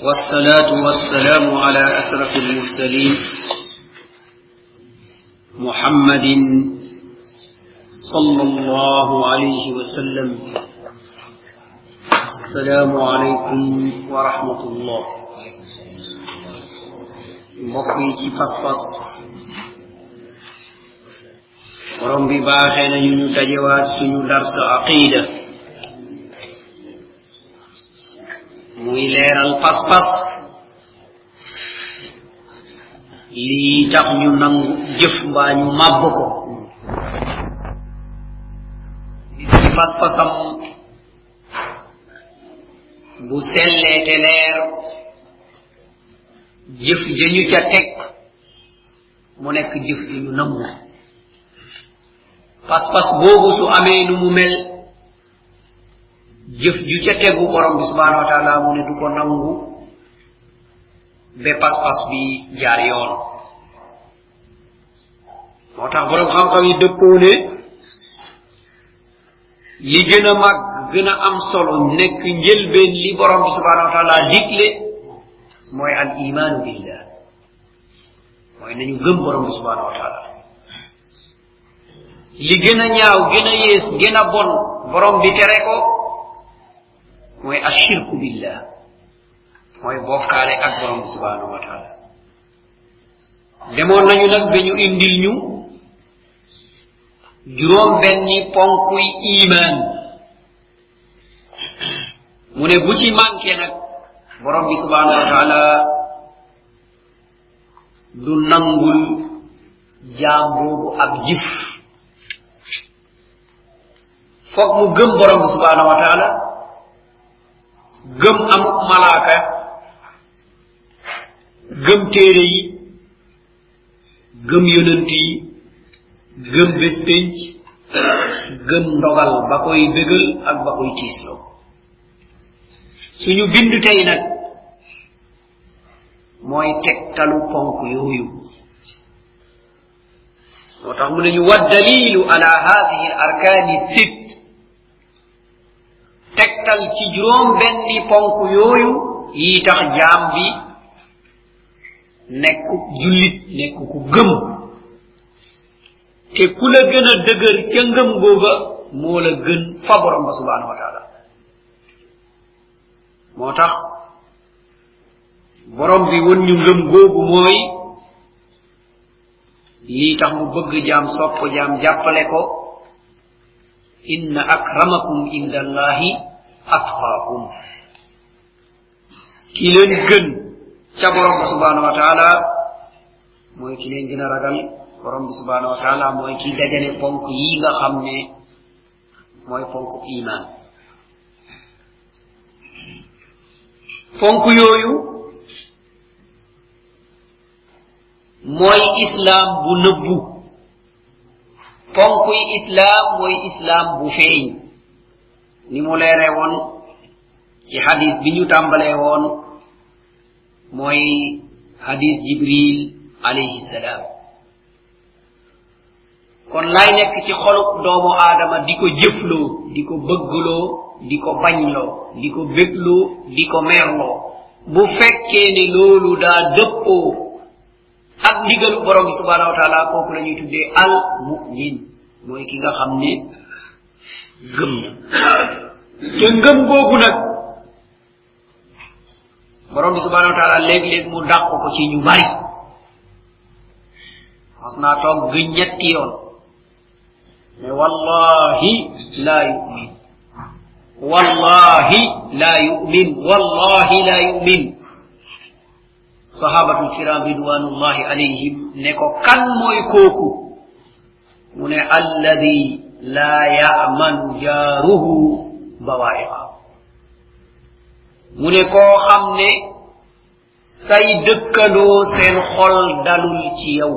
والصلاة والسلام على أشرف المرسلين محمد صلى الله عليه وسلم. السلام عليكم ورحمة الله. مقيتي ci pas-pas borom bi baaxee درس عقيدة. Muiler al paspas. Li tax ñu nangu jëf mbaa ñu màbb ko. Ci pas-pasam bu sellee te leer jëf ja ñu ca teg mu nekk jëf ju ñu nangu. Pas-pas boobu su amee nu mu mel jëf ju ca tegu borom bi subhanahu wa taala mu ne du ko nangu be pas pas bi jaar yoon moo tax borom xam-xam yi dëppoo ne li gën a mag gën a am solo nekk njëlbeen li borom bi subhanahu wa taala digle mooy al imaanu billah. Mooy nañu gëm borom bi subhanahu wa taala li gën ñaaw gën a a bon. Borom bi tere ko mooy ashirku billah mooy bokkaale ak borom bi subhanahu wa taala. Demoon nañu nag ba ñu indil ñu juróom benni ponkuy iman mu ne bu ci manqué nag borom bi subhanahu wa taala du nangul jaam boobu ab jif foog mu gëm borom bi subhanahu wa taala gëm am malaaka gëm téere yi gëm yonent yi gëm bés penc gëm ndogal ba koy bégal ak ba koy tiisloo. Suñu bindu tey nag mooy tegtalu ponk yooyu. Moo tax mu ne ñu waddalilu ala hadihi al arkani sitt tegtal ci juróom benni ponk yooyu yi tax jaam bi nekk jullit nekk ku gëm. Te ku la gën a dëgër ca ngëm googa moo la gën fa borom ba subhanahu wa taala. Moo tax borom bi won ñu ngëm googu mooy lii tax mu bëgg jaam sopp jaam jàppale ko inna acramakum inda allahi atqakum ki leen gën ca borom bi subhanahu wa taala mooy ki leen gën a ragal borom bi subhanahu wa taala mooy ki dajale ponk yi nga xam ne mooy ponk iman ponk yooyu mooy islam bu nëbbu. Ponkuy islam mooy islam bu feeñ ni mu leere woon ci hadis bi ñu tàmbalee woon mooy hadis jibril alayhi salaam kon lay nekk ci xolub doomu aadama di ko jëfloo di ko bëggloo di ko bañloo di ko bégloo di ko merloo bu fekkee ne loolu daa dëppoo ak ndigalu borom bi subhanahu wa taala kooku la ñuy tuddee al mumin. mooy ki nga xam ne gëm na. te ngëm googu nag borom bi subhanahu wa taala léeg-léeg mu dàq ko ci ñu bari. mas naa toog gëñ ñetti yoon. mais wallahi la yumin. wallahi la yumin. wallahi la yumin. sahabatul kiram ridwanullahi alayhim ne ko kan mooy kooku? Mu ne alladi la yamanu jaruhu bawa'iqa ne koo xam ne say dëkkandoo seen xol dalul ci yow.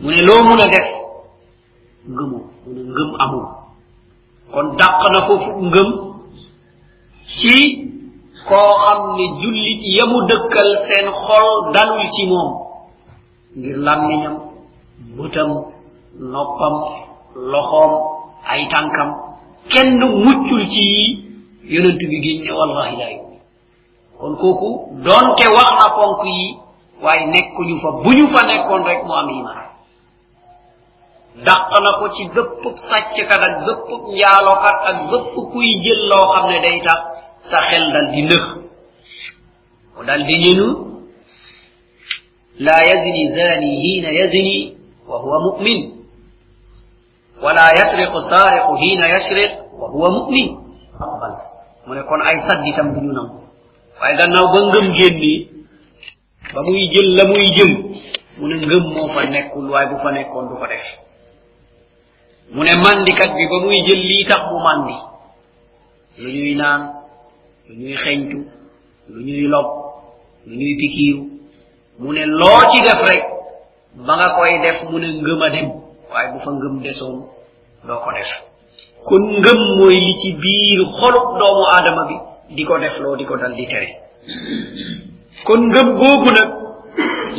Mu ne loo mun a def? Ngëmu mu ne ngëm amul. Kon dàq na foofu ngëm ci koo xam ne jullit yamu dëkkal seen xol dalul ci moom ngir làmmiñam bëtam noppam loxoom ay tànkam. Kenn muccul ci yi yonent bi géñ ne wallahi laa yumi kon kooku doonte wax na ponk yi waaye nekkuñu fa. Bu ñu fa nekkoon rek mu am iman dàq na ko ci bépp sàcckat ak bépp njaalokat ak bépp kuy jël loo xam ne day tax sa xel dal di nëx mu dal di ñinu la yazni zani hina yazni wa huwa mu'min wala yasriqu sariqu hina yasriq wa huwa mu'min aqbal mu ne kon ay sadditam du ñu nangu waaye gannaaw ba ngëm génni ba muy jël la muy jël mu ne ngëm moo fa nekkul waaye bu fa nekkoon du ko def mu ne mandikat bi ba muy jël lii tax mu mandi lu ñuy naan lu ñuy xeñtu lu ñuy lob lu ñuy pikiiru mu ne loo ci def rek, ba nga koy def mu ne ngëm a dem. Waaye bu fa ngëm desoon, doo ko def. Kon ngëm mooy li ci biir xolub doomu aadama bi di ko def loo di ko dal di tere. Kon ngëm googu nag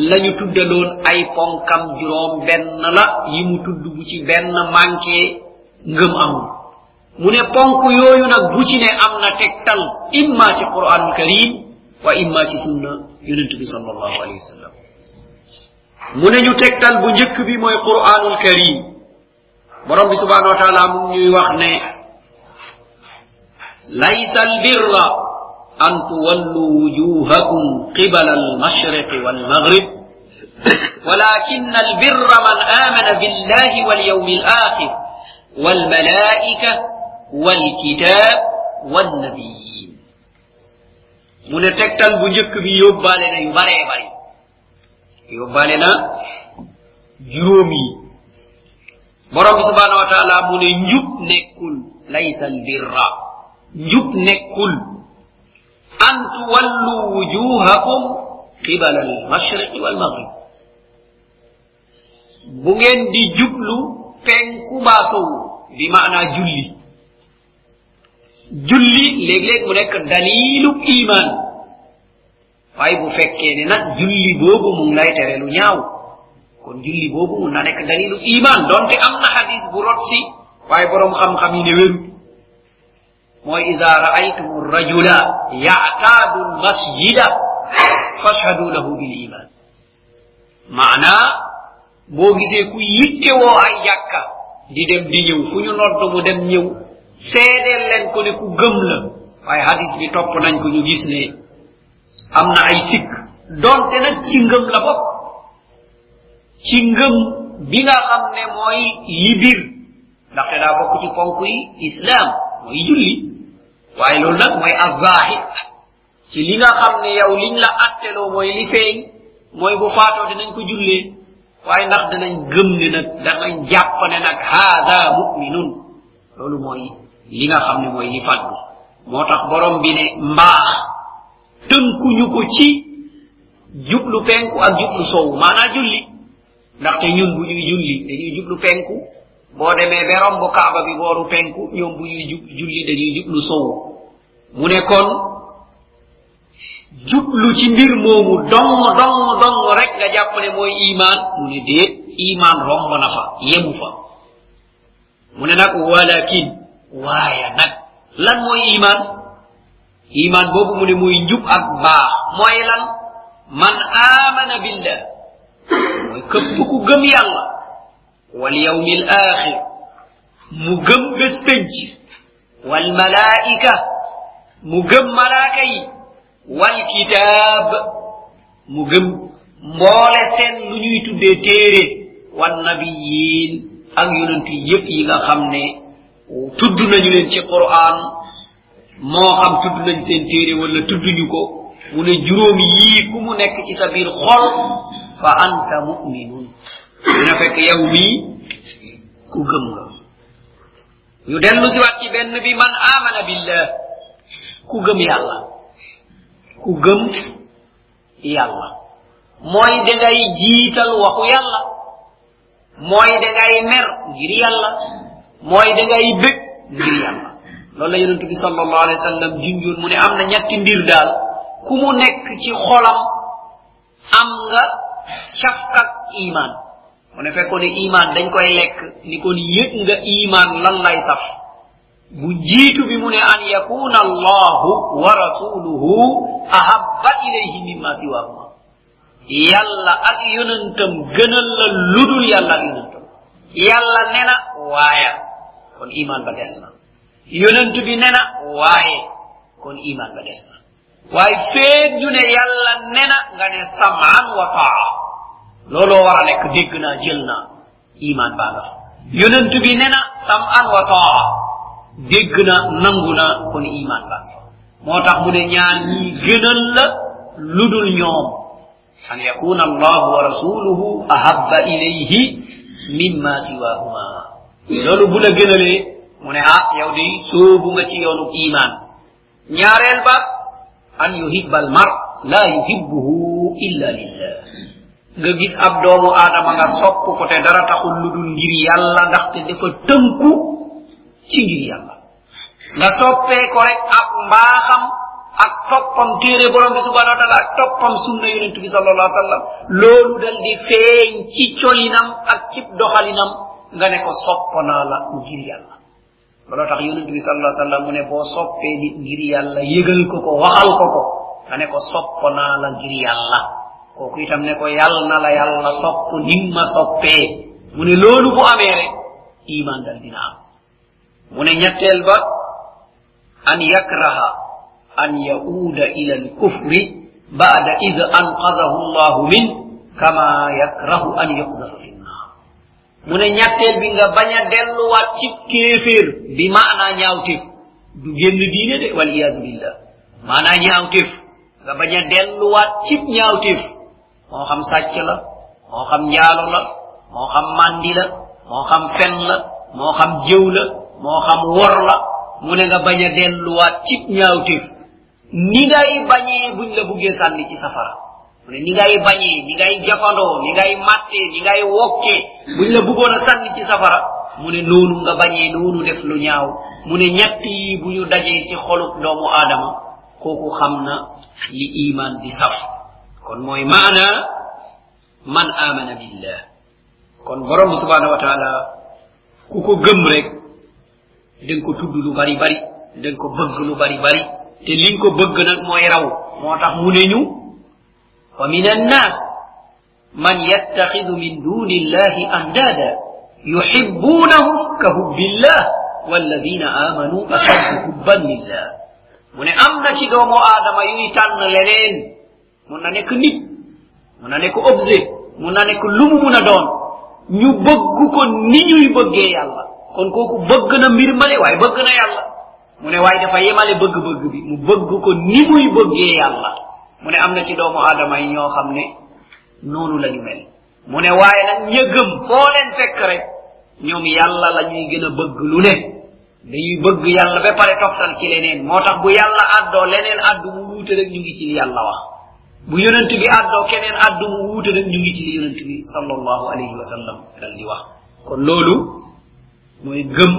lañu tuddaloon ay ponkam juróom benn la, yi mu tudd bu ci benn manqué, ngëm amul. Mu ne ponk yooyu nag bu ci ne am na tegtal imma ci quranul karim wa imma ci sunna yonent bi sallallahu alayhi wa sallam mu ne ñu tegtal bu njëkk bi mooy quranul karim borom bi subhanahu wa taala mu ñuy wax ne laysa albirra an tuwallu wujuhakum qibala almashriqi walmaghrib ولكن البر من آمن بالله واليوم الآخر والملائكة wal kitab wan nabiyyin Mune tektal tegtal bu njëkk bi yóbbaale na yu baree bari yóbbaale na juróom yi borom bi subhanahu wa taala mu ne njub nekkul laysa albirra njub nekkul an tuwallu wujuhakum qibala almashriqi walmaghrib bu ngeen di jublu penku basu bi maana julli julli léeg-léeg mu nekk dalilu iman waaye bu fekkee ne nag julli boobu mu ngi lay tere lu ñaaw kon julli boobu mun na nekk dalilu iman donte am na hadis bu rot si waaye borom xam-xam yi ne wéru. Mooy ida raaytum rajula yactaadu lmasjida fashhadu lahu bil iman maanaa boo gisee ku yittewoo ay jàkka di dem di ñëw fu ñu nodd mu dem ñëw seedeel leen ko ne ku gëm la. Waaye hadis bi topp nañ ko, ñu gis ne am na ay sikk. Donte nag ci ngëm la bokk. Ci ngëm bi nga xam ne mooy li bir ndaxte daa bokk ci ponk yi islam mooy julli. Waaye loolu nag mooy azahir ci li nga xam ne yow liñ la atteloo mooy li feeñ, mooy bu faatoo dinañ ko jullee waaye ndax danañ gëm ne nag, danañ jàpp ne nag haada muminun loolu mooy li nga xam ne mooy li faddu moo tax borom bi ne mbaax tënkuñu ko ci jublu penku ak jublu sowu maanaa julli. Ndaxte ñun bu ñuy julli dañuy jublu penku. Boo demee be romb kaaba bi booru penku ñoom bu ñuy julli dañuy jublu sowu mu ne kon jublu ci mbir moomu dong dong dong rek nga jàpp ne mooy iman mu ne déet iman romb na fa yemu fa. Mu ne nag walakin waaye nag. Lan mooy iman iman boobu mu ne muy njub ak baax. Mooy lan? Man amana billah mooy képp ku gëm yàlla. Wal yawmi yawmil axir mu gëm bés penc. Wal malaika mu gëm malaaka yi. Wal kitaab. Mu gëm mboole seen lu ñuy tuddee téere. Wan nabiyin ak yonent yépp yi nga xam ne tudd nañu leen ci quran. Moo xam tudd nañ seen téere wala tudduñu ko. Mu ne juróomi yii ku mu nekk ci sa biir xol fa anta muminun. Dina fekk yow mii ku gëm nga. Ñu dellu si waat ci benn bi man amana billah. Ku gëm yàlla. Ku gëm yàlla. Mooy da ngay jiital waxu yàlla. Mooy da ngay mer ngir yàlla mooy da ngay bég ngir yàlla. Loolu la yonentu bi sallallahu alayhi wa sallam junjoon mu ne am na ñetti mbir daal. Ku mu nekk ci xolam am nga cafkak iman mu ne fekkoon ne iman dañ koy lekk ni kon yëg nga iman lan lay saf. Bu jiitu bi mu ne an yakuna allahu wa rasuluhu ahabba ilayhi mimma siwahuma yàlla ak yonentam gënal la ludul yàlla ak yonentam. Yàlla nena waaya kon iman ba des na yonent bi nena waaye kon iman ba des na waaye ñu ne yàlla nena nga ne wa taa. Looloo war a nekk naa jël iman baa nga fa yonent bi nena saman wa taa. Dégg na nangu na kon iman baa nga fa moo tax mu ne ñaar ñii gënal la ludul ñoom an yakuna allahu wa rasuluhu ahabba ilayhi mimma siwahuma loolu bu la gënalee mu ne ah yow di sóobu nga ci yoonu iman ñaareel ba an yuhibba al mar la yuhibbuhu illa lillah. Nga gis ab doomu aadama nga sopp ko te dara taxul lu dul ngir yàlla ndaxte dafa tënku ci ngir yàlla. Nga soppee ko rek ak mbaaxam ak toppam téere borom bi subhanahu wa taala ak toppam sunna yonent bi sallallahu allah wasallam loolu dal di feeñ ci colinam ak ci doxalinam. Nga ne ko soppanaa la ngir yàlla looloo tax yonent bi sallallahu alaihi wasallam mu ne boo soppee nit ngir yàlla yëgal ko ko waxal ko ko nga ne ko soppanaa la ngir yàlla kooku itam ne ko yàlla na la yàlla sopp nim ma soppee mu ne loolu bu amee rek iman dal dina am mu ne ñetteel ba an yakraha an yauda ila alkufri bada id anqadahu llahu min kama yakrahu an yuqzafa fi nnar mu ne ñatteel bi nga bañ a delluwaat ci kéeféer bi maanaa ñaawteef du génn diine de waliyadu billah. Maanaa ñaawteef nga bañ a delluwaat cib ñaawteef moo xam sàcc la moo xam njaalo la moo xam mandi la moo xam fen la moo xam jëw la moo xam wor la mu nga bañ a delluwaat ñaawteef ni ngay bañee buñ la buggee sànni ci safara ni ngay bañee ni ngay jafandoo ni ngay mattee ni ngay wokkee buñ la buggoon a sànni ci safara. Mu ne noonu nga bañee noonu def lu ñaaw. Mu ne yi bu ñu dajee ci xolub doomu aadama. Kooku xam na li iman di saf. Kon mooy maana man amana billah. Kon borom subhanahu wa taala ku ko gëm rek den ko tudd lu bari bari den ko bëgg lu bari bari. Te liñ ko bëgg nag mooy raw. Moo tax mu ñu ومن الناس من يتخذ من دون الله أندادا يحبونهم كحب الله والذين آمنوا أشد حبا لله من أمنا شدوم آدم يويتان لنين من نك نيت من نك أبزي من نك لوم من دون ñu bëgg ko ni ñuy bëggee yàlla kon kooku bëgg na mbir male waaye bëgg na yàlla mu ne waaye dafa yemale bëgg-bëgg bi mu bëgg ko ni muy bëggee yàlla mu ne am na ci doomu aadama yi ñoo xam ne noonu la mel. Mu ne waaye nag ña gëm foo leen fekk rek ñoom yàlla la ñuy gën a bëgg lu ne. Dañuy bëgg yàlla ba pare toftal ci leneen. Moo tax bu yàlla àddoo leneen àddu mu wuute rek ñu ngi ci yàlla wax. Bu yonent bi àddoo keneen àddu mu wuute rek ñu ngi ci li bi sallallahu alayhi wa sallam dal di wax. Kon loolu mooy gëm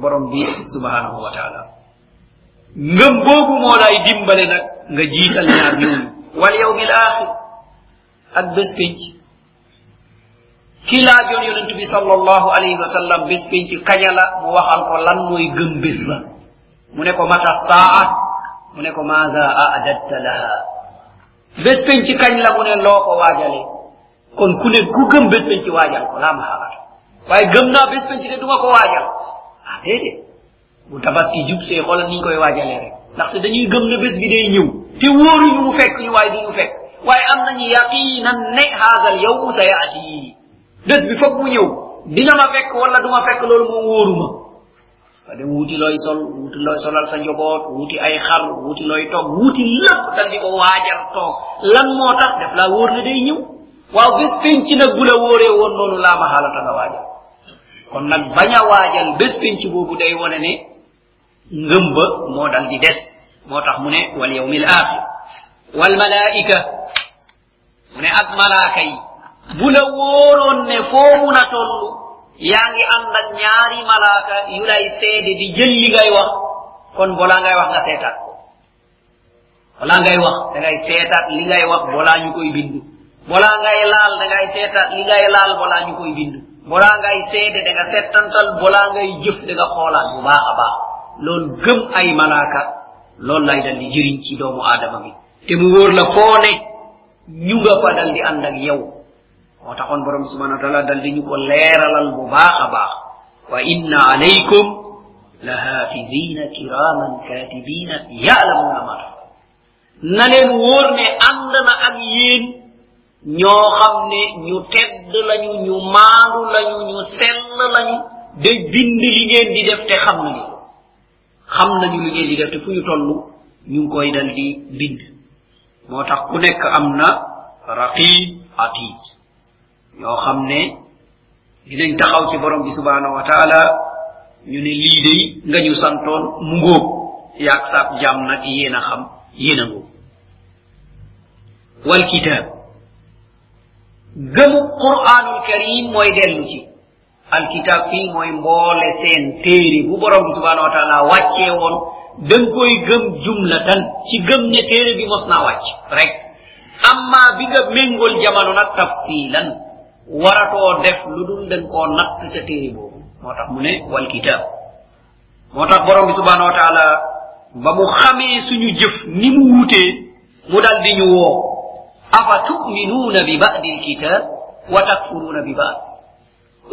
borom bi subhanahu wa taala ngëm boobu moo lay dimbale nag nga jiital ñaar ñooñu. Wal yawmil axir ak bés penc. Ki laajoon yonent bi sallallahu alayhi wa sallam bés penc kaña la mu waxal ko lan mooy gëm bés ba. Mu ne ko mata saa? Mu ne ko maada adatta laha? Bés penc kañ la mu ne loo ko waajale. Kon ku ne ku gëm bés penc waajal ko laa mahalata waaye gëm naa bés penc de duma ko waajal. Ah déedéet. Bu tabaski see xoolal niñ koy waajalee rek. Ndaxte dañuy gëm ne bés bi day ñëw. Te wóoruñu mu fekk ñu waaye duñu fekk. Waaye am nañu yaqinan ne haadal yow sa yaati bés bi foog mu ñëw. Dina ma fekk wala duma fekk loolu moom wóoruma nga dem wuti looy sol wuti looy solal sa njoboot wuti ay xar wuti looy toog wuti dal di ko waajal toog. Lan moo tax def laa wóor ne day ñëw? Waaw bés penc nag bu la wóoree woon noonu laa ma xaalata nga waajal. Kon day wone ne ngëm ba moo dal di des. Moo tax mu ne wal yawmil axir wal malaika mu ne ak malaaka yi. Bu la wóoroon ne foo mun a toll yaa ngi ànd ak ñaari malaaka yu lay seede di jël li ngay wax. Kon bola ngay wax nga seetaat ko. Bola ngay wax da ngay seetaat li ngay wax bola ñu koy bind. Bola ngay laal da ngay seetaat li ngay laal bola ñu koy bind. Bola ngay seede da nga settantal bola ngay jëf da nga xoolaat bu baax a baax. Loolu gëm ay malaaka loolu lay dal di jëriñ ci doomu aadama bi te mu wóor la foo ne ñu nga fa dal di ànd ak yow moo taxoon borom subhanahu wa taala dal di ñu ko leeralal bu baax a baax wa inna alaykum la hafidina kiraman katibina yalamuna ma tafal na leen wóor ne ànd na ak yéen ñoo xam ne ñu tedd lañu ñu maandu lañu ñu sell lañu de bind li ngeen di def te xam xam nañu li ngeen di def te fu ñu toll ñu ngi koy dal di bind. moo tax ku nekk am na raqib atid ñoo xam ne dinañ taxaw ci borom bi subhanahu wa taala ñu ne lii day nga ñu santoon mu ngóob. yaag saab jàmm nag yéen a xam yéen a ngóob. wal kitab gëmu qur'anul karim mooy dellu ci. Alkitab fii mooy mboole seen téere bu borom bi subhanahu wa taala wàccee woon dang koy gëm jumlatan ci gëm ne téere bi mos naa wàcc rek. Amma bi nga méngol jamono nag tafsilan waratoo def lu dul dañ koo natt ca téere boobu. Moo tax mu ne wal kitab moo tax borom bi subhanahu wa ba mu xamee suñu jëf ni mu wutee mu dal di ñu woo afa tuminuuna bi badi lkitab wa takfuruuna bi bad?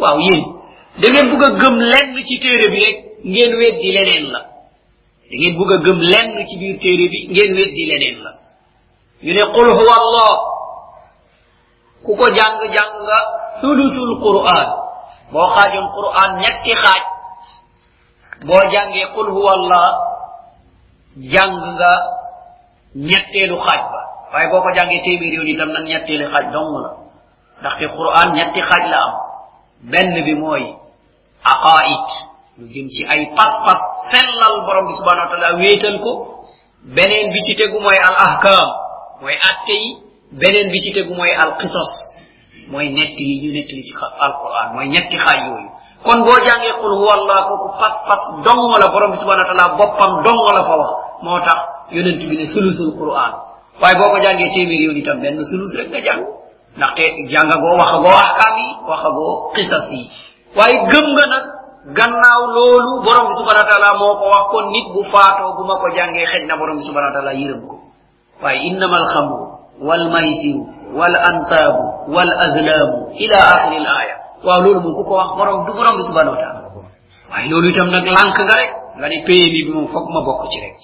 Waaw yéen da ngeen bugg a gëm lenn ci téere bi rek ngeen weddi leneen la da ngeen bugg a gëm lenn ci biir téere bi ngeen weddi leneen la ñu ne qul huwa allah ku ko jàng jàng nga thuluthul quran boo xaajoon quran ñetti xaaj boo jàngee qul huwa allah jàng nga ñetteelu xaaj ba waaye boo ko jàngee téeméer yoon itam nag ñetteelu xaaj dong la ndaxte quran ñetti xaaj la am benn bi mooy aqaid. Lu jëm ci ay pas-pas sellal borom bi subhanahu wa taala wéetal ko beneen bi ci tegu mooy al ahkam mooy atte yi beneen bi ci tegu mooy al qisas mooy nett yi ñu nettali ci alquran mooy ñetti xaaj yooyu. Kon boo jàngee qul huwa allah kooku pas-pas dong la borom bi subhanahu wa taala boppam dong la fa wax. Moo tax yonent bi ne sulusul quran. Waaye boo ko jàngee téeméer yoon itam benn sulus rek nga jàng ndaxte jàngagoo waxagoo ahkaam yi waxagoo qisas yi waaye gëm nga nag gannaaw loolu borom bi subhanahu wa taala moo ko wax kon nit bu faatoo bu ma ko jàngee xej na borom bi subhanahu wa taala yërëm ko waaye innama alxamru walmaysiru wal ansaabu wal azlaamu ila axiri l aya waaw loolu moom ku ko wax borom du borom bi subhanahu wa taala. Waaye loolu itam nag lànk nga rek nga ne paye bi moom foog ma bokk ci rek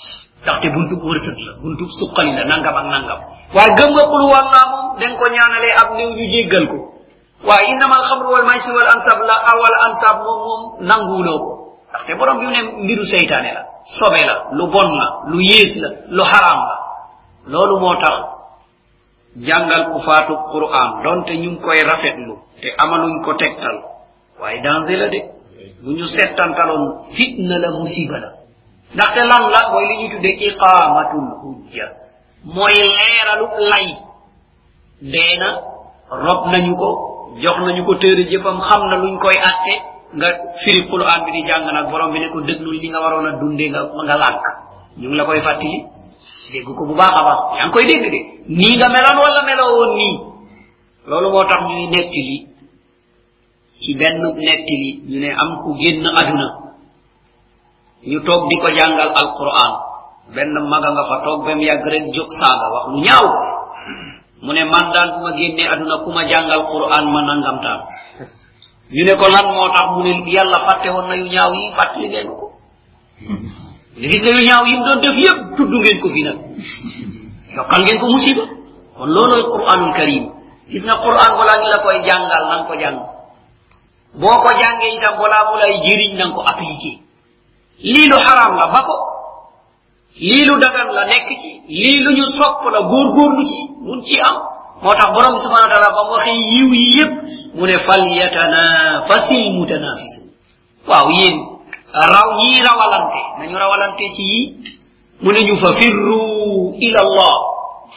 ndaxte buntu wërsëg la buntu suqali la nangam ak nangam waaye gëm nga qul walla moom den ko ñaanalee ab néew ñu jéggal ko waaye innama alxamru wal maysir wal ansab la awal ansab moom moom nanguwuloo ko. Ndaxte borom bi mu ne mbiru seytaane la sobe la lu bon la lu yées la lu haram la. Loolu moo tax ku faatu quran donte ñu koy rafetlu te amaluñ ko tegtal. Waaye danger la de. Bu ñu fitna la musiba la. Ndaxte lan la mooy li ñu tudde iqamatul hujja mooy leeralu lay dee na rob nañu ko jox nañu ko téere jëfam xam na luñ koy atte nga firi qur'an bi di jàng nag borom bi ne ko déglul li nga waroon a dundee nga nga lànk. Ñu ngi la koy fàttali. Dégg ko bu baax a baax. Yaa ngi koy dégg de. Nii nga meloon wala meloo woon nii. Loolu moo tax ñuy nettali. Ci benn nettali ñu ne am ku génn aduna ñu toog di ko jàngal alquran. Benn maga nga fa toog bem yàgg rek jóg saaga wax lu ñaaw mu ne man daal bu ma génnee aduna ku ma jàngal quran ma nangamtaan ñu ne ko lan moo tax mu ne yàlla fàtte woon na yu ñaaw yi fàttali ngeen ko li gis nga yu ñaaw yi mu doon def yépp tudd ngeen ko fi nag yokkal ngeen ko musiba kon looloy quranul karim. Gis nga quran balaa ñu la koy jàngal nang ko jàng boo ko jàngee itam balaa mu lay jëriñ nang ko appliqué lii lu haram la ba ko lii lu dagan la nekk ci lii lu ñu sopp la góorgóorlu ci mun ci am moo tax borom subhanahu wa taala ba mu waxee yiw yi yépp mu ne fal yatanafasil mutanafisun waaw raw ñii rawalante nañu rawalante ci yii mu ñu fa firru ila allah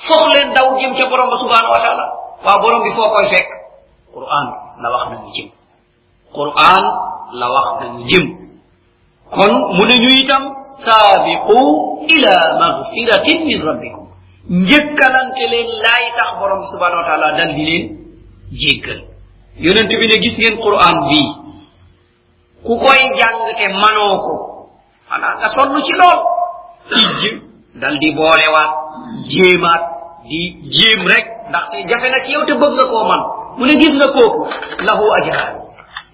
fox leen daw jëm ca borom subhanahu wa taala. Waaw borom bi foo koy fekk quran la wax nañu jëm quran la wax nañu jëm kon mu ne ñu itam saabiqu ila magfiratin min rabbikum. Njëkkalante leen laay tax borom bi subhanahu wa taala dal di leen yonent bi ne gis ngeen quran bii ku koy jàng te manoo ko xanaa nga sonn ci lool ijj dal di boolewaat jéemaat di jéem rek ndaxte jafe na ci yow te bëgg nga man mu ne gis nga kooku lahu ajraan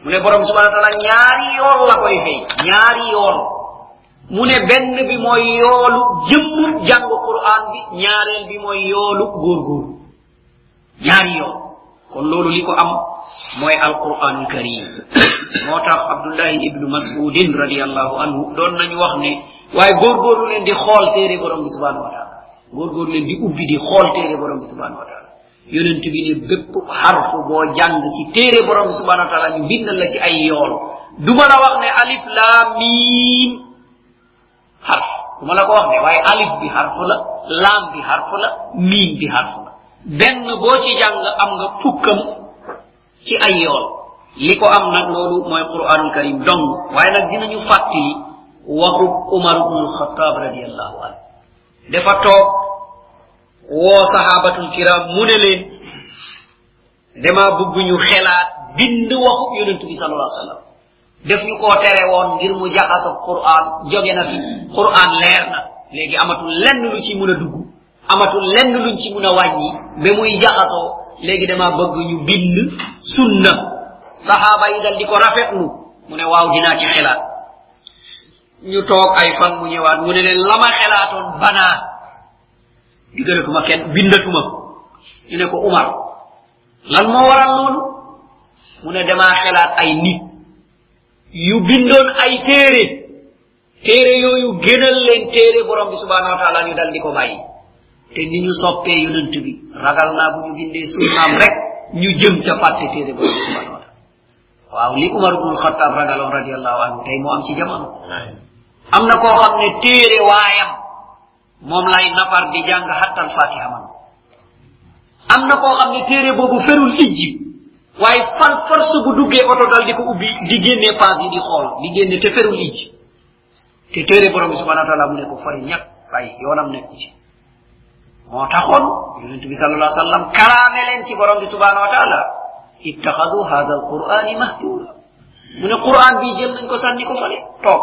mu ne borom subhana taala ñaari yoon la koy fay ñaari yoon mu ne benn bi mooy yoolu jëmmum jàng quran bi ñaareel bi mooy yoolu góorgóor ñaari yoon. Kon loolu li ko am mooy alquranul karim. Moo tax abdullahi ibnu masudin radiallahu anhu doon nañu wax ne waaye góorgóorlu leen di xool téere borom bi subhanahu wa taala góorgóorlu leen di ubbi di xool téere borom bi subhanahu wa taala yonent bi ne bépp xarfu boo jàng ci téere borom bi subhanahu wa taala ñu bindal la ci ay yool du ma la wax ne alif laa miim. Xarf du ma la ko wax ne waaye alif bi xarfu la laam bi xarfu la miim bi xarfu la benn boo ci jàng am nga fukkam ci ay yool. Li ko am nag loolu mooy quranul karim dong. Waaye nag dinañu fàttali waxu umar bnu lxataab radiallahu anhu. Dafa toog woo sahabatul kiram mu ne leen ñu xelaat bind waxu yonentu bi sal allah sallam def ñu koo tere woon ngir mu jaxaso qur'an jóge na fi. Qur'an leer na. Léegi amatul lenn lu ci mun a dugg amatul lenn luñ ci mun a wàññi ba muy jaxasoo léegi dama bëgg ñu bind sunna. Sahaaba yi dal di ko rafetlu. Mu ne waaw dinaa ci xelaat. Ñu toog ay fan mu ñëwaat. Mu ne leen lama xelaatoon banaa. Digalatuma kenn bindatuma. Ñu ne ko umar lan moo waral loolu? Mu ne damaa xelaat ay nit. Yu bindoon ay téere téere yooyu gënal leen téere borom bi subhanahu wa taala ñu dal di ko bàyyi. Te ni ñu soppee yonent bi ragal naa bu ñu bindee sunnaam rek ñu jëm ca fàtte téere borom bi subhanahu wa taala. Waaw li umar ibnul xataab ragaloon radiallahu anhu tey moo am ci jamono. Am na koo xam ne téere waayam moom lay nafar di jàng hattal fatiha man. Am na koo xam ferul ijji waaye fan force bu duggee oto dal di ko ubbi di génne paas yi di xool di génne te ferul ijji te téere borom bi subhanahu wa taala mu ne ko fari ñak bàyyi yoonam nekku ci. Moo taxoon yonente bi sal allah sallam kalaame leen ci borom bi subhanahu wa taala ittaxadu hada alqur'ani mahdura mu ne qur'an bii jël nañ ko sànni ko fale toog.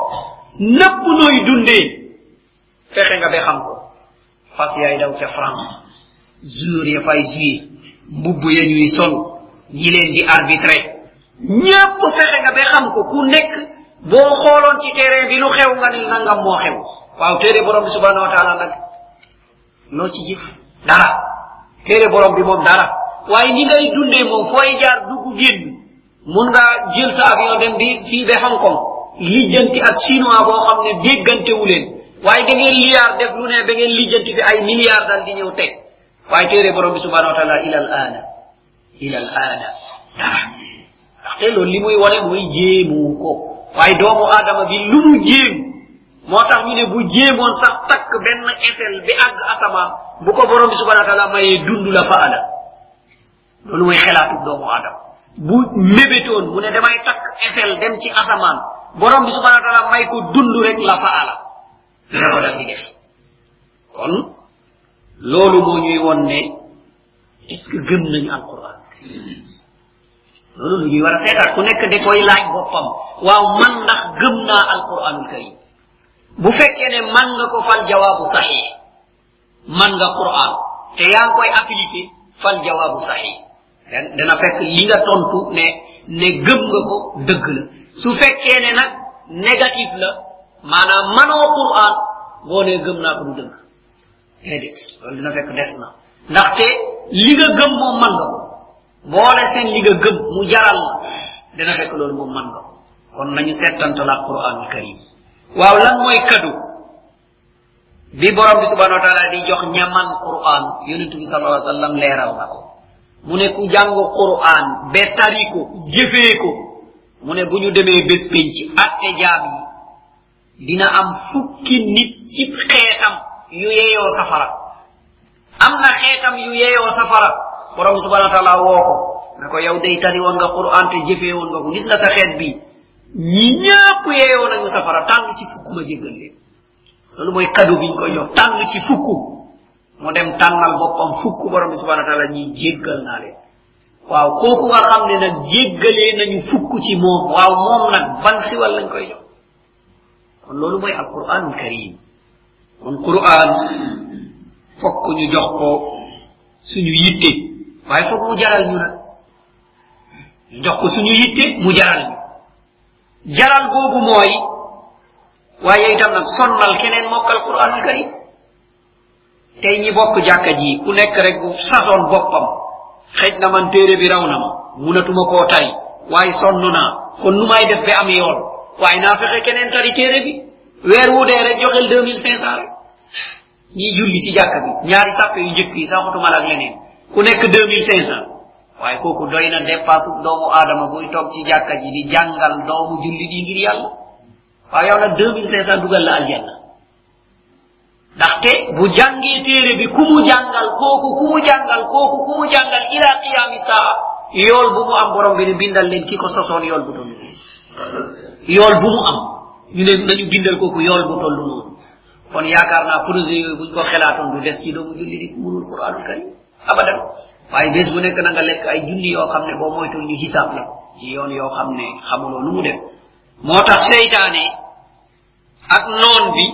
Nëpp nooy dundee. Fexe nga ba xam ko. Fas yaay daw ca france. Jour ya fay juillet mbubb ya ñuy sol. Ñi leen di arbitré ñépp fexe nga ba xam ko ku nekk boo xooloon ci terrain bi lu xew nga ni nangam moo xew. Waaw téere borom bi subhanahu wa taala nag loo ci jëf? Dara. Téere borom bi moom dara. Waaye ni ngay dundee moom fooy jaar dugg génn mun nga jël sa avion dem bi fii ba hong kong lijjanti ak chinois boo xam ne déggantewu leen. Waaye da ngeen liyaar def lu ne ba ngeen lijjanti fi ay milliards dal di ñëw teg. Waaye téere borom bi subhanahu wa taala ila al ana ila al ana dara ndaxte loolu li muy wone mooy jéemu ko waaye doomu aadama bi lu mu jéem moo tax ñu ne bu jéemoon sax takk benn esel bi àgg asamaan bu ko borom bi subhanahu wa taala mayee dund la faala loolu mooy xelaatu doomu aadama bu mébétoon mu ne damay takk esel dem ci asamaan borom bi subhanahu wa taala may ko dund rek la dal di def kon loolu moo ñuy ne est ce que gëm nañu alquran loolu lu ñuy war a seetaat ku nekk da koy laaj boppam. Waaw man ndax gëm naa alquranul karim bu fekkee ne man nga ko fal jawaabu saxi man nga quran te yaa ngi koy appliqué fal jawaabu saxi dana fekk li nga tontu ne ne gëm nga ko dëgg la. Su fekkee ne nag négatif la maanaam manoo quran boo ne gëm naa ko du dëgg. Déedéet loolu dina fekk des na. Ndaxte li nga gëm moom man nga ko. Boole seen li nga gëm mu jaral la dina fekk loolu moom man nga ko kon nañu settantala quranul karim waaw lan mooy kadu bi borom bi subhanahu wa taala di jox ñaman quran. Yonentu bi sallallahu alayhi wasallam leeral na ko mu ne ku jàng quran be tari ko jëfee ko mu ne bu ñu demee bés penc atte jaam yi dina am fukki nit ci xeetam yu safara. Am na xeetam yu safara borom subhanahu wa taala woo ko ko yow day tari woon nga quran te jëfee woon nga ko gis nga sa xeet bi ñi ñëpp yeyoo nañu safara. Tànn ci fukk ma jéggal leen loolu mooy cadeau biñ koy jox tànn ci fukk mu dem tànnal boppam fukk borom subhanahu wa taala ñi jéggal naa leen waaw kooku nga xam ne nag jéggalee nañu fukk ci moom waaw moom nag ban xiwal lañ koy jox kon loolu mooy alquranul karim. Kon quran fokk ñu jox ko suñu yitte waaye foog mu jaral ñu nag jox ko suñu yitte mu jaral ñu jaral boobu mooy waaye itam nag sonnal keneen mokkal quranul karim. Tey ñi bokk jàkka ji ku nekk rek bu sasoon boppam xëj na man téere bi raw na ma munatuma koo tay waaye sonn naa kon nu may def ba am yoon waaye naa fexe keneen tari téere bi. Weer wu dee rek joxel deux mille cinq cent. Rek julli ci bi. Ñaari sàppe yu njëkk yi leneen ku cinq cent waaye kooku doy na dépasse doomu aadama buy toog ci jàkka ji di jàngal doomu julli di ngir yàlla waaye yow nag deux mille cinq cent dugal la aljanna ndaxte bu jàngee téere bi ku mu jàngal kooku ku mu jàngal kooku ku mu jàngal ila qiyami saa. Bu mu am borom bi ne bindal leen ki ko sosoon yool bu toll yool bu mu am ñu ne nañu bindal kooku yool bu toll noonu kon yaakaar naa projet yooyu buñ ko xelaatoon du des ci doomu julli di munul quranul karim abadan waaye bés bu nekk na nga lekk ay junni yoo xam ne boo moytul ñu hisaab la ci yoon yoo xam ne xamuloo nu mu dem moo tax seytaane ak noon bi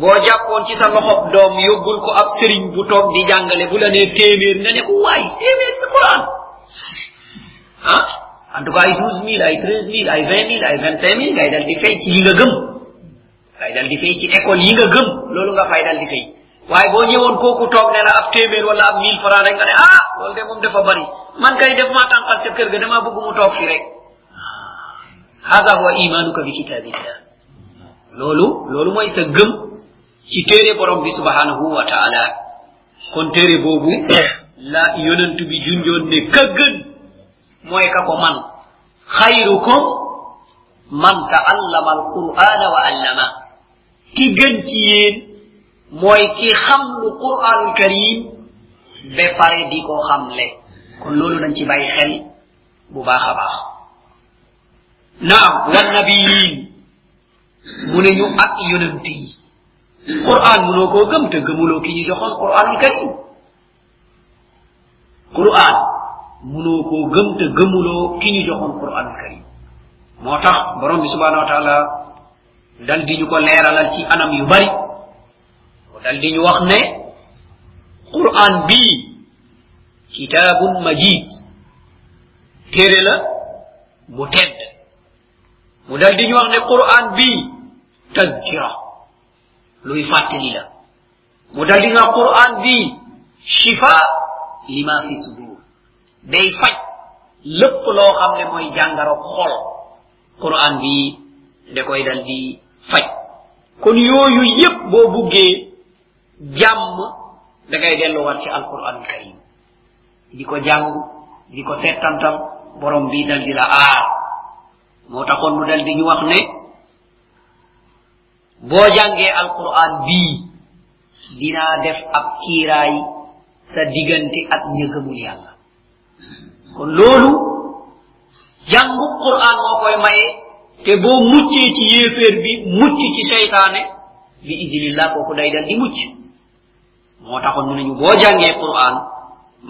boo jàppoon ci sa loxob doom yóbbul ko ab sëriñ bu toog di jàngale bu la nee téeméer nga ne ko waay téeméer sa quran ah en tout cas ay douze mille ay treize mille ay vingt mille ay vingt cinq mille ngay dal di fay ci li nga gëm ngay dal di fay ci école yi nga gëm loolu nga fay dal di fay waaye boo ñëwoon kooku toog ne la ab téeméer wala ab mille franc rek nga ne ah loolu de moom dafa bari. Man kay def maa tànqal ca kër ga dama bëgg mu toog fi rek. Hada huwa imanuka bi kitabillah loolu loolu mooy sa gëm ci téere borom bi subhanahu wa taala kon téere boobu la yonent bi junjoon ne ka gën mooy ka ko man. Xayrukum man taallama alqur'ana wa allama ki gën ci yéen mooy ki xam lu qur'anul karim ba pare di ko xamle. kon loolu nañ ci bàyyi xel bu baax a baax. Naam wannabiyin mu ne ñu ak yonent yi. Qur'an munoo koo gëm te gëmuloo ki ñu joxoon qur'anul karim. Qur'an munoo koo gëm te gëmuloo ki ñu joxoon qur'anul karim. Moo tax borom bi subhanahu wa taala dal di ñu ko leeralal ci anam yu bari. Dal di ñu wax ne qur'an bii kitabun majid. Téere la bu tedd mu dal di ñu wax ne qur'an bii tazkira luy fàttali la mu dal di qur'an bii shifa lima fi sudur. Day faj lépp loo xam ne mooy xol qur'an bii da koy dal di faj kon yooyu yépp boo buggee jàmm da ngay delluwaat ci alquranul karim. Di ko jàng di ko borom bi dal di la aar. Taxoon mu dal di ñu wax ne boo jàngee alquran bii dinaa def ab kiiraay sa diggante ak ñëgëmul yàlla. Kon loolu jàngu quran moo koy maye te boo muccee ci yéeféer bi mucc ci seytaane bi idinillah kooku day dal di mucc moo taxoon mu nañu boo jàngee quran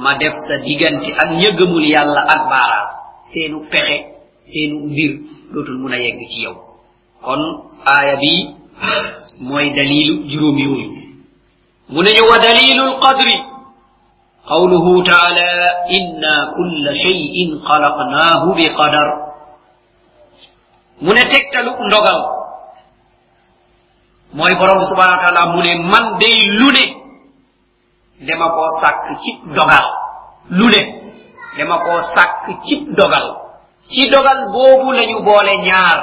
ma def sa diggante ak ñëggamul yàlla ak baaraas seenu pexe seenu mbir dootul mun a yegg ci yow. Kon aaya bi mooy dalilu juróom yooyu. Mu ne ñu wa dalilu lqadri qawluhu taala inna kulla cheyin xalaqnaahu bi qadar. Mu ne tegtalu ndogal mooy borom subhanahu wa taala mu ne man day lu ne dama koo sàkk ci dogal. Lu ne dama koo sàkk ci dogal. Ci dogal boobu lañu boole ñaar.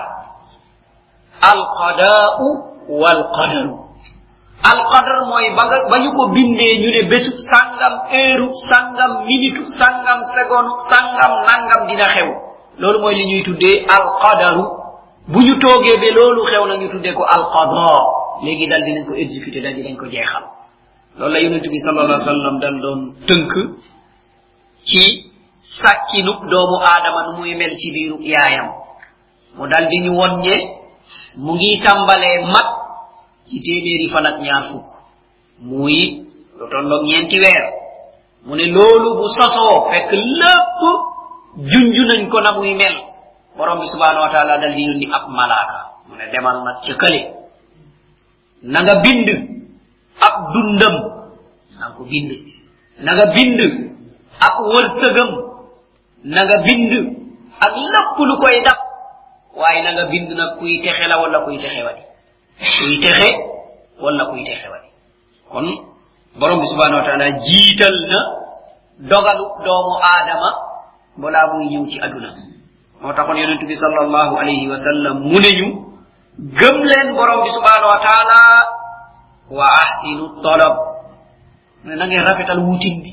Alqadaa'u walqadaru. Alqadar mooy ba nga ba ñu ko bindee ñu ne bésu sangam heure sangam minute sangam seconde sangam nangam dina xew. Loolu mooy li ñuy tuddee alqadaru. Bu ñu toogee ba loolu xew na ñu tuddee ko alqada. Léegi dal dinañ ko exécuter dal dinañ ko jeexal. Loolu la yonent bi sallallahu alayhi wa sallam dal doon tënk ci sàccinu doomu aadama nu muy mel ci biiru yaayam. Mu dal di ñu wonñe mu ngi tàmbalee mat ci téeméeri fan ak ñaar fukk. Muy lu tolloog ñeenti weer. Mu ne loolu bu sosoo fekk lépp junju nañ ko na muy mel. Borom bi subhanahu wa taala dal di yónni ab malaaka. Mu ne demal nag ca kële. Na nga bind ab dundam. Nanga ko bind. Nanga bind. Ak wërsëgam. Nanga bind. Ak lépp lu koy dab. Waaye nanga bind nag kuy texe la wala kuy texe wadi. Kuy texe wala kuy texe wadi. Kon borom bi subhanahu wa taala jiital na dogalu doomu aadama balaa muy ñëw ci aduna. Moo taxoon yonentu bi sallallahu alayhi wa sallam mu ne ñu gëm leen borom bi subhanahu wa taala wa ahsinu talab. Ne na ngeen rafetal wutin bi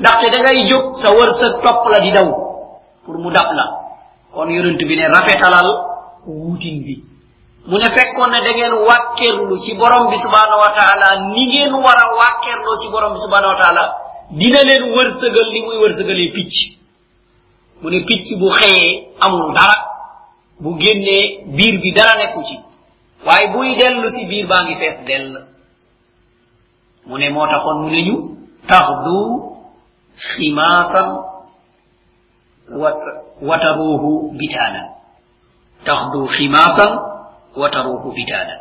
ndaxte da ngay jóg sa wërsëg topp la di daw pour mu dab la kon yonent bi ne rafetalal wutin bi mu ne fekkoon ne da ngeen wàkkerlu ci borom bi subhanahu wa taala ni ngeen war a ci borom bi subhanahu wa taala. Dina leen wërsëgal li muy wërsëgalee picc mu ne picc bu xëyee amul dara bu biir bi dara nekku ci waaye buy dellu si biir baa ngi fees dell. Mu ne moo taxoon mu ne ñu taxdu ximaasan wataruuhu bitaanan. Taxdu ximaasan wataruuhu bitaanan.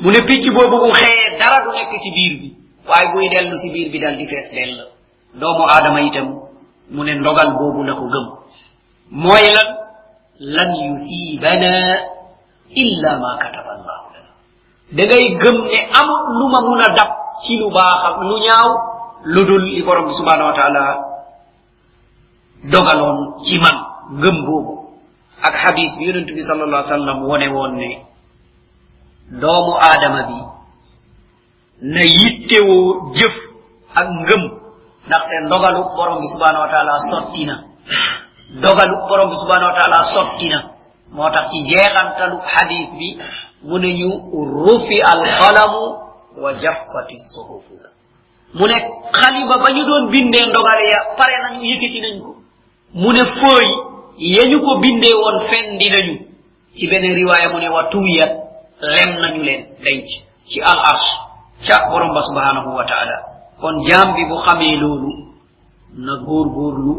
Mu ne picc boobu bu xëyee dara du nekk ci biir bi waaye buy dellu si biir bi dal di fees dell. Doomu aadama itam mu ne ndogal boobu la ko gëm. Mooy lan? Lan yusibana illa ma kataba allahu lana. Da ngay gëm ne am lu ma mun a dab ci lu baax ak lu ñaaw lu dul li borom bi subhanahu wa taala dogaloon ci man gëm boobu. Ak hadis bi yonent bi sal allah sallam wone woon ne doomu aadama bi na yittewoo jëf ak ngëm ndaxte ndogalu borom bi subhanahu wa taala sotti na. Dogalu borom bi subhanahu wa taala sotti na. moo tax ci jeexantalu xadis bi mu ne ñu rufi alqalamu wa jaffati suhufu. mu ne xaliba ba ñu doon bindee ndogale ya pare nañu yëkkati nañ ko. mu ne fooy yañu ko bindee woon fendi nañu. ci beneen riwaaya mu ne wa tumiyat lem nañu leen denc ci al arsh ca borom ba subhanahu wa taala. kon jaam bi bu xamee loolu na góor góorlu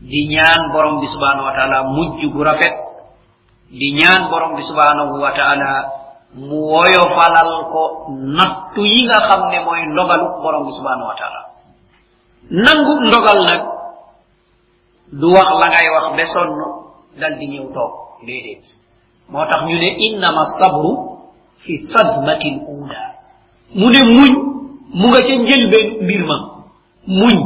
di ñaan borom bi subhanahu wa taala mujj gu rafet di ñaan borom bi subhanahu wa taala mu woyo falal ko nattu yi nga xam ne mooy ndogalu borom bi subhanahu wa taala. Nangu ndogal nag du wax la ngay wax be sonn dal di ñëw toog déedéet. Moo tax ñu ne innama sabru fi sadmati l uula mu ne muñ mu nga ca njëlbeen mbir ma muñ.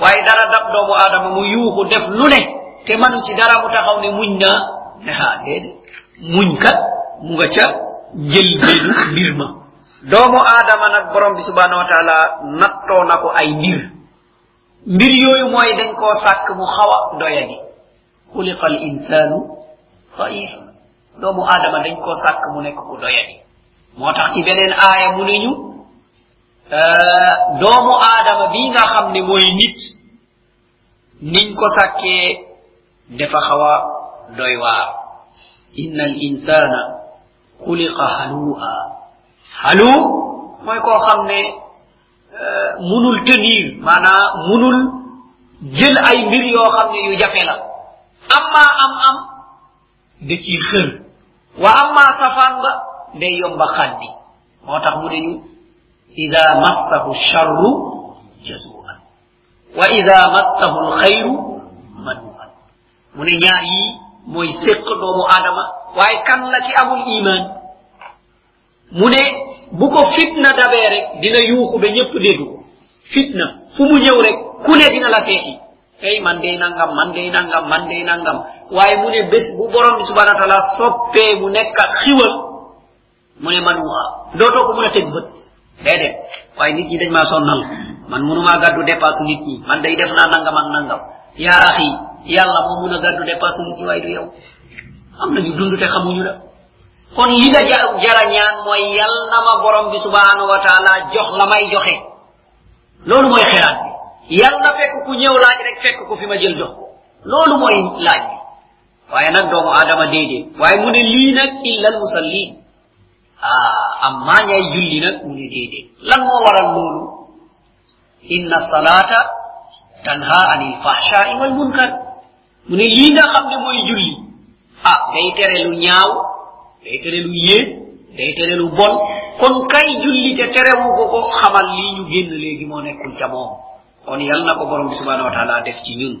Waaye dara dab doomu aadama mu yuuxu def lu ne te manu ci dara mu taxaw ne muñ naa ha deede muñ kat mu nga ca njëlbeenu mbir ma. Doomu aadama nag borom bi subhanahu wa taala nattoo na ko ay mbir. Mbir yooyu mooy dañ koo sàkk mu xaw a doyadi xuliqa al insanu daif doomu aadama dañ koo sàkk mu nekk ku doyadi moo tax ci beneen aaya mu ne ñu euh, doomu aadama bii nga xam ne mooy nit niñ ko sàkkee dafa xaw a دوي وار إن الإنسان خلق حلوا حلو؟ موي كو خامني آه، منول تنير معنا مونول جيل أي مير يو خامني يو جافي لا أما أم أم, أم دتي خير واما صفان با دي يوم با خدي موتاخ مودي إذا مسه الشر جزوا واذا مسه الخير منوعا. من ñaar yi mooy séq doomu aadama waaye kan la ki amul iman mu ne bu ko fitna dabee rek dina yuuxu ba ñëpp dégg ko. Fitna fu mu ñëw rek ku ne dina la seeti. Ey man day nangam man day nangam man day nangam. Waaye mu ne bés bu borom bi subhana taala soppee mu nekk ak xiwal mu ne man waa dootoo ko mun a teg bët. Déedéet waaye nit ñi dañ maa sonnal. Man munumaa gàddu dépasse nit ñi. Man day def naa nangam ak nangam. Yaa axi yàlla moo mun a gàddu dépasse nit ñi waaye du yow am nañu dund te kon li nga jara ñaan mooy yal na ma borom bi subhanahu wa taala jox la may joxe loolu mooy xiraat bi yal na fekk ku ñëw laaj rek fekk ko fi ma jël jox ko laaj bi waaye nag doomu aadama déedéet waaye mu ne lii nag illa al ah amma ñay julli nag mu ne déedéet lan moo waral loolu inna salata tanha anil fahshai wal munkar mu ne lii nga xam ne mooy julli. Ah day tere lu ñaaw day tere lu yées day tere lu bon. Kon kay julli te terewu ko ko xamal lii ñu génn léegi moo nekkul ca moom. Kon yal na ko borom bi subhanahu wa taala def ci ñun.